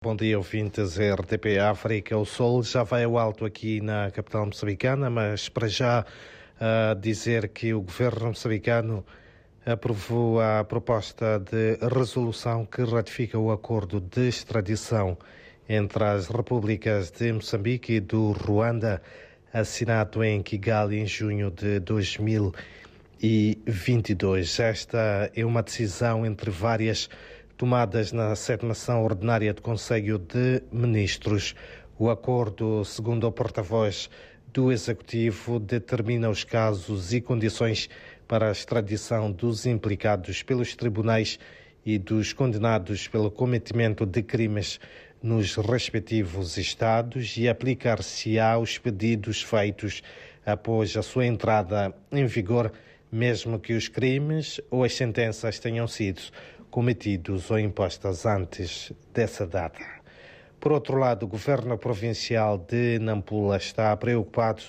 Bom dia, ouvintes RTP África. O sol já vai ao alto aqui na capital moçambicana, mas para já uh, dizer que o governo moçambicano aprovou a proposta de resolução que ratifica o acordo de extradição entre as repúblicas de Moçambique e do Ruanda, assinado em Kigali em junho de 2022. Esta é uma decisão entre várias tomadas na sétima sessão ordinária do Conselho de Ministros. O acordo, segundo o porta-voz do Executivo, determina os casos e condições para a extradição dos implicados pelos tribunais e dos condenados pelo cometimento de crimes nos respectivos Estados e aplicar-se-á aos pedidos feitos após a sua entrada em vigor, mesmo que os crimes ou as sentenças tenham sido cometidos ou impostas antes dessa data. Por outro lado, o governo provincial de Nampula está preocupado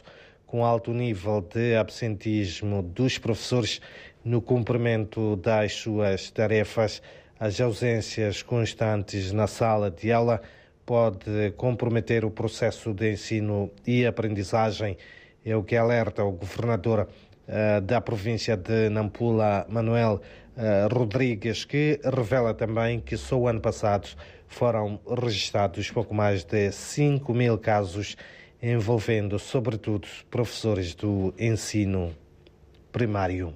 com o alto nível de absentismo dos professores no cumprimento das suas tarefas. As ausências constantes na sala de aula pode comprometer o processo de ensino e aprendizagem, é o que alerta o governador da província de Nampula, Manuel uh, Rodrigues, que revela também que só o ano passado foram registrados pouco mais de 5 mil casos envolvendo, sobretudo, professores do ensino primário.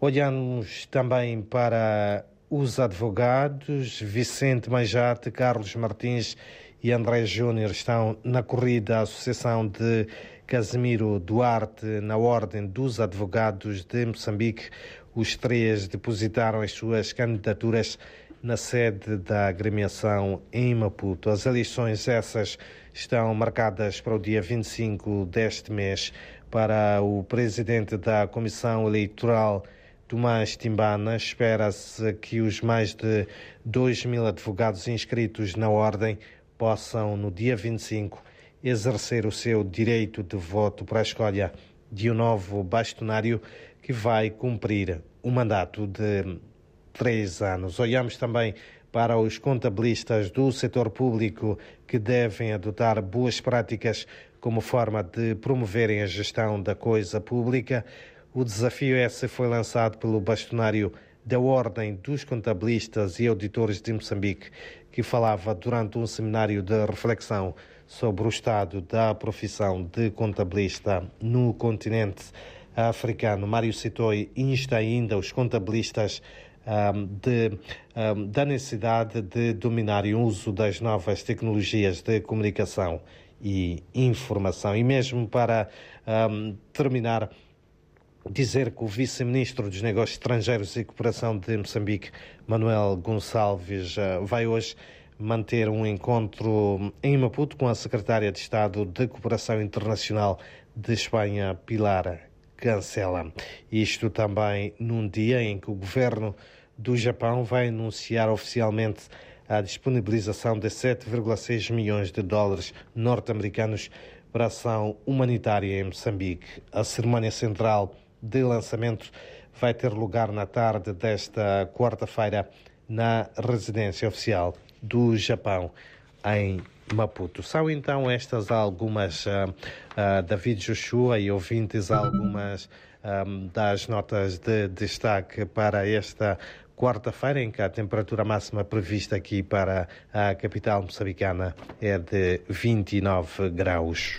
Olhamos também para os advogados. Vicente Majarte, Carlos Martins e André Júnior estão na corrida à Associação de Casimiro Duarte na Ordem dos Advogados de Moçambique. Os três depositaram as suas candidaturas na sede da agremiação em Maputo. As eleições essas estão marcadas para o dia 25 deste mês para o presidente da Comissão Eleitoral Tomás Timbana. Espera-se que os mais de 2 mil advogados inscritos na ordem possam, no dia 25, exercer o seu direito de voto para a escolha de um novo bastonário que vai cumprir um mandato de três anos. Olhamos também para os contabilistas do setor público que devem adotar boas práticas como forma de promoverem a gestão da coisa pública. O desafio esse foi lançado pelo bastonário da Ordem dos Contabilistas e Auditores de Moçambique, que falava durante um seminário de reflexão sobre o estado da profissão de contabilista no continente africano. Mário Sitoi insta ainda os contabilistas de, da necessidade de dominarem o uso das novas tecnologias de comunicação e informação. E mesmo para um, terminar, dizer que o vice-ministro dos Negócios Estrangeiros e Cooperação de Moçambique, Manuel Gonçalves, eh, vai hoje manter um encontro em Maputo com a secretária de Estado de Cooperação Internacional de Espanha, Pilar Cancela. Isto também num dia em que o governo do Japão vai anunciar oficialmente a disponibilização de 7,6 milhões de dólares norte-americanos para ação humanitária em Moçambique. A cerimónia central de lançamento vai ter lugar na tarde desta quarta-feira na residência oficial do Japão em Maputo. São então estas algumas, uh, uh, David Joshua e ouvintes, algumas um, das notas de destaque para esta quarta-feira, em que a temperatura máxima prevista aqui para a capital moçambicana é de 29 graus.